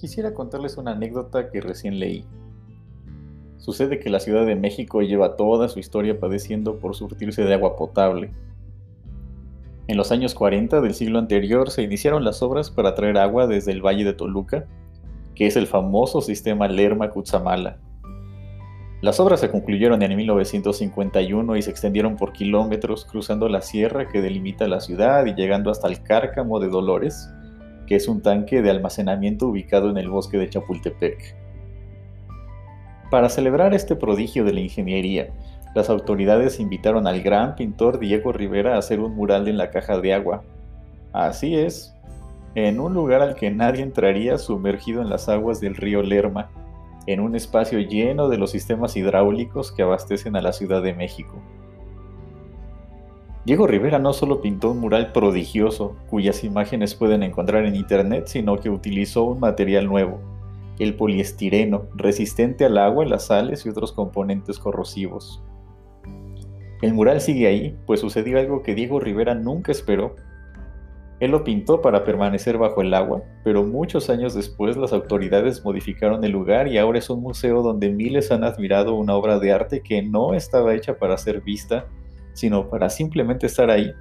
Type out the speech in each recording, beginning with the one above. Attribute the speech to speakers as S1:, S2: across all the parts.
S1: quisiera contarles una anécdota que recién leí. Sucede que la Ciudad de México lleva toda su historia padeciendo por surtirse de agua potable. En los años 40 del siglo anterior se iniciaron las obras para traer agua desde el Valle de Toluca, que es el famoso sistema Lerma-Cutzamala. Las obras se concluyeron en 1951 y se extendieron por kilómetros cruzando la sierra que delimita la ciudad y llegando hasta el Cárcamo de Dolores, que es un tanque de almacenamiento ubicado en el bosque de Chapultepec. Para celebrar este prodigio de la ingeniería, las autoridades invitaron al gran pintor Diego Rivera a hacer un mural en la caja de agua. Así es, en un lugar al que nadie entraría sumergido en las aguas del río Lerma, en un espacio lleno de los sistemas hidráulicos que abastecen a la Ciudad de México. Diego Rivera no solo pintó un mural prodigioso, cuyas imágenes pueden encontrar en internet, sino que utilizó un material nuevo, el poliestireno, resistente al agua, las sales y otros componentes corrosivos. El mural sigue ahí, pues sucedió algo que Diego Rivera nunca esperó. Él lo pintó para permanecer bajo el agua, pero muchos años después las autoridades modificaron el lugar y ahora es un museo donde miles han admirado una obra de arte que no estaba hecha para ser vista sino para simplemente estar ahí,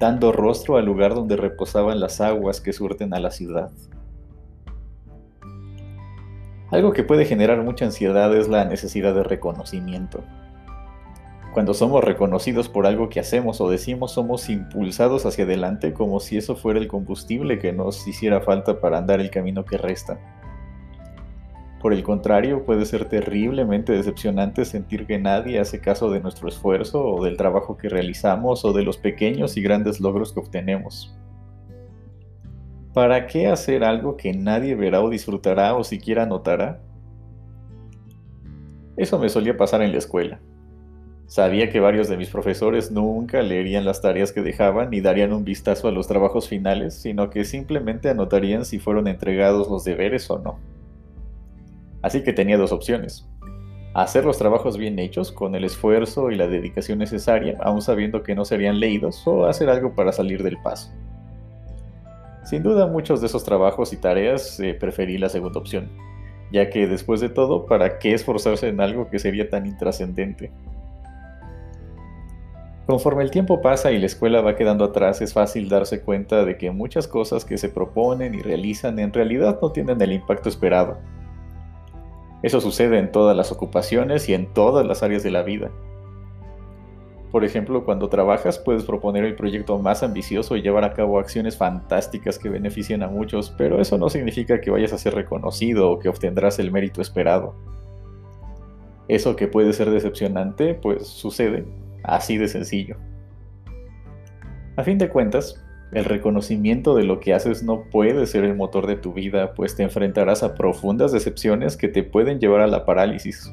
S1: dando rostro al lugar donde reposaban las aguas que surten a la ciudad. Algo que puede generar mucha ansiedad es la necesidad de reconocimiento. Cuando somos reconocidos por algo que hacemos o decimos, somos impulsados hacia adelante como si eso fuera el combustible que nos hiciera falta para andar el camino que resta. Por el contrario, puede ser terriblemente decepcionante sentir que nadie hace caso de nuestro esfuerzo o del trabajo que realizamos o de los pequeños y grandes logros que obtenemos. ¿Para qué hacer algo que nadie verá o disfrutará o siquiera notará? Eso me solía pasar en la escuela. Sabía que varios de mis profesores nunca leerían las tareas que dejaban ni darían un vistazo a los trabajos finales, sino que simplemente anotarían si fueron entregados los deberes o no. Así que tenía dos opciones. Hacer los trabajos bien hechos, con el esfuerzo y la dedicación necesaria, aún sabiendo que no serían leídos, o hacer algo para salir del paso. Sin duda muchos de esos trabajos y tareas eh, preferí la segunda opción, ya que después de todo, ¿para qué esforzarse en algo que sería tan intrascendente? Conforme el tiempo pasa y la escuela va quedando atrás, es fácil darse cuenta de que muchas cosas que se proponen y realizan en realidad no tienen el impacto esperado eso sucede en todas las ocupaciones y en todas las áreas de la vida. Por ejemplo, cuando trabajas puedes proponer el proyecto más ambicioso y llevar a cabo acciones fantásticas que beneficien a muchos, pero eso no significa que vayas a ser reconocido o que obtendrás el mérito esperado. Eso que puede ser decepcionante, pues sucede, así de sencillo. A fin de cuentas, el reconocimiento de lo que haces no puede ser el motor de tu vida, pues te enfrentarás a profundas decepciones que te pueden llevar a la parálisis.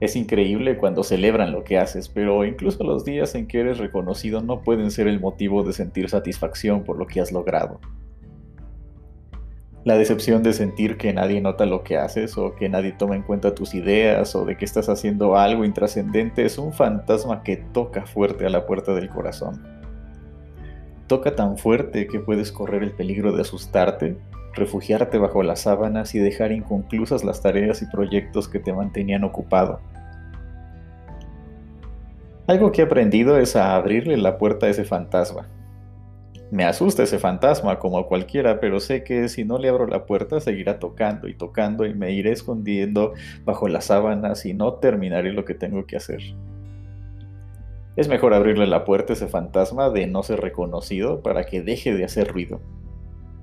S1: Es increíble cuando celebran lo que haces, pero incluso los días en que eres reconocido no pueden ser el motivo de sentir satisfacción por lo que has logrado. La decepción de sentir que nadie nota lo que haces o que nadie toma en cuenta tus ideas o de que estás haciendo algo intrascendente es un fantasma que toca fuerte a la puerta del corazón toca tan fuerte que puedes correr el peligro de asustarte, refugiarte bajo las sábanas y dejar inconclusas las tareas y proyectos que te mantenían ocupado. Algo que he aprendido es a abrirle la puerta a ese fantasma. Me asusta ese fantasma como a cualquiera, pero sé que si no le abro la puerta seguirá tocando y tocando y me iré escondiendo bajo las sábanas y no terminaré lo que tengo que hacer. Es mejor abrirle la puerta a ese fantasma de no ser reconocido para que deje de hacer ruido.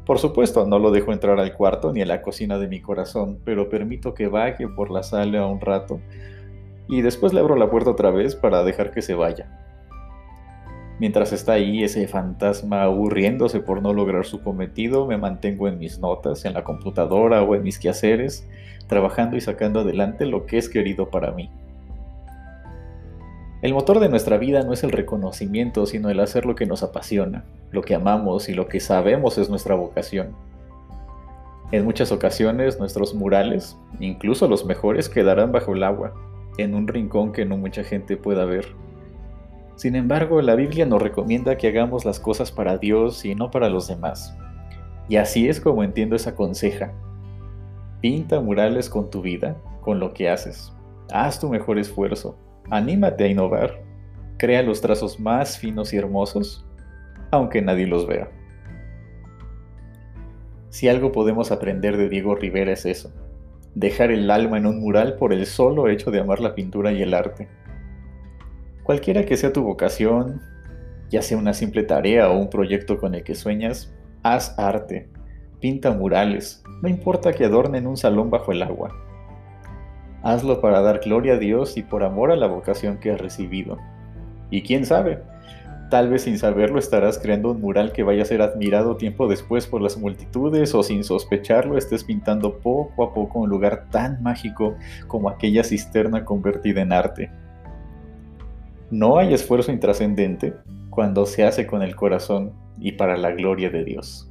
S1: Por supuesto, no lo dejo entrar al cuarto ni a la cocina de mi corazón, pero permito que baje por la sala un rato y después le abro la puerta otra vez para dejar que se vaya. Mientras está ahí ese fantasma aburriéndose por no lograr su cometido, me mantengo en mis notas, en la computadora o en mis quehaceres, trabajando y sacando adelante lo que es querido para mí. El motor de nuestra vida no es el reconocimiento, sino el hacer lo que nos apasiona, lo que amamos y lo que sabemos es nuestra vocación. En muchas ocasiones nuestros murales, incluso los mejores, quedarán bajo el agua, en un rincón que no mucha gente pueda ver. Sin embargo, la Biblia nos recomienda que hagamos las cosas para Dios y no para los demás. Y así es como entiendo esa conseja. Pinta murales con tu vida, con lo que haces. Haz tu mejor esfuerzo. Anímate a innovar. Crea los trazos más finos y hermosos, aunque nadie los vea. Si algo podemos aprender de Diego Rivera es eso, dejar el alma en un mural por el solo hecho de amar la pintura y el arte. Cualquiera que sea tu vocación, ya sea una simple tarea o un proyecto con el que sueñas, haz arte, pinta murales, no importa que adornen un salón bajo el agua. Hazlo para dar gloria a Dios y por amor a la vocación que has recibido. Y quién sabe, Tal vez sin saberlo estarás creando un mural que vaya a ser admirado tiempo después por las multitudes o sin sospecharlo estés pintando poco a poco un lugar tan mágico como aquella cisterna convertida en arte. No hay esfuerzo intrascendente cuando se hace con el corazón y para la gloria de Dios.